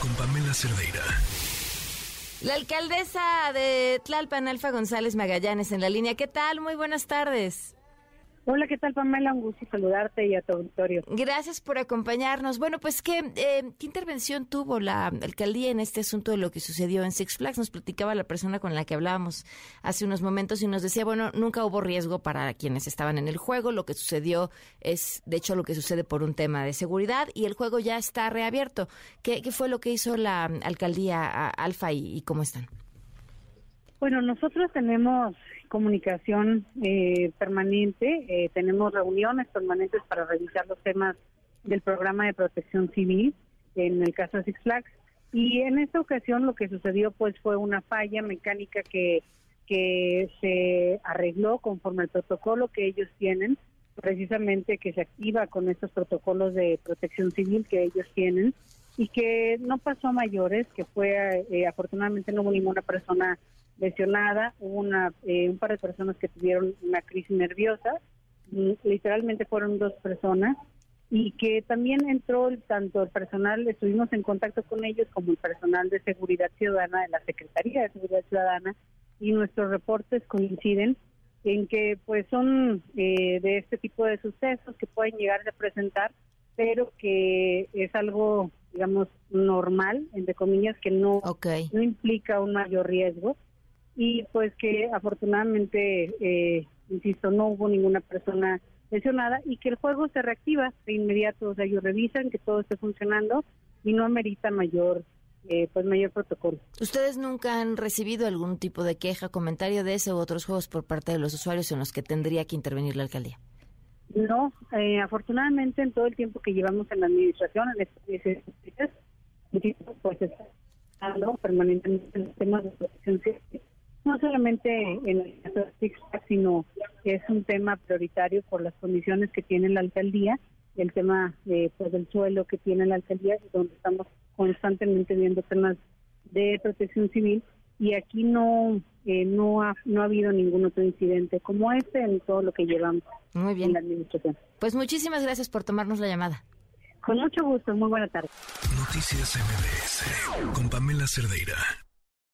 Con Pamela. La alcaldesa de Tlalpan, Alfa González Magallanes, en la línea. ¿Qué tal? Muy buenas tardes. Hola, ¿qué tal Pamela? Un gusto saludarte y a tu auditorio. Gracias por acompañarnos. Bueno, pues ¿qué, eh, ¿qué intervención tuvo la alcaldía en este asunto de lo que sucedió en Six Flags? Nos platicaba la persona con la que hablábamos hace unos momentos y nos decía, bueno, nunca hubo riesgo para quienes estaban en el juego. Lo que sucedió es, de hecho, lo que sucede por un tema de seguridad y el juego ya está reabierto. ¿Qué, qué fue lo que hizo la alcaldía Alfa y, y cómo están? Bueno, nosotros tenemos comunicación eh, permanente, eh, tenemos reuniones permanentes para revisar los temas del programa de protección civil, en el caso de Six Flags, y en esta ocasión lo que sucedió pues fue una falla mecánica que, que se arregló conforme al protocolo que ellos tienen, precisamente que se activa con estos protocolos de protección civil que ellos tienen, y que no pasó a mayores, que fue, eh, afortunadamente no hubo ninguna persona lesionada, hubo una, eh, un par de personas que tuvieron una crisis nerviosa, mm, literalmente fueron dos personas, y que también entró el, tanto el personal, estuvimos en contacto con ellos, como el personal de seguridad ciudadana de la Secretaría de Seguridad Ciudadana, y nuestros reportes coinciden en que pues son eh, de este tipo de sucesos que pueden llegar a presentar, pero que es algo, digamos, normal, entre comillas, que no, no implica un mayor riesgo y pues que afortunadamente, eh, insisto, no hubo ninguna persona lesionada y que el juego se reactiva de inmediato, o sea, ellos revisan que todo esté funcionando y no amerita mayor eh, pues mayor protocolo. ¿Ustedes nunca han recibido algún tipo de queja, comentario de ese u otros juegos por parte de los usuarios en los que tendría que intervenir la alcaldía? No, eh, afortunadamente en todo el tiempo que llevamos en la administración, en este, pues está permanentemente en los temas de protección civil no solamente en el caso de sino que es un tema prioritario por las condiciones que tiene la alcaldía, el tema de, pues, del suelo que tiene la alcaldía, donde estamos constantemente viendo temas de protección civil y aquí no eh, no ha no ha habido ningún otro incidente como este en todo lo que llevamos muy bien. en la administración. Pues muchísimas gracias por tomarnos la llamada. Con mucho gusto, muy buena tarde. Noticias MBS con Pamela Cerdeira.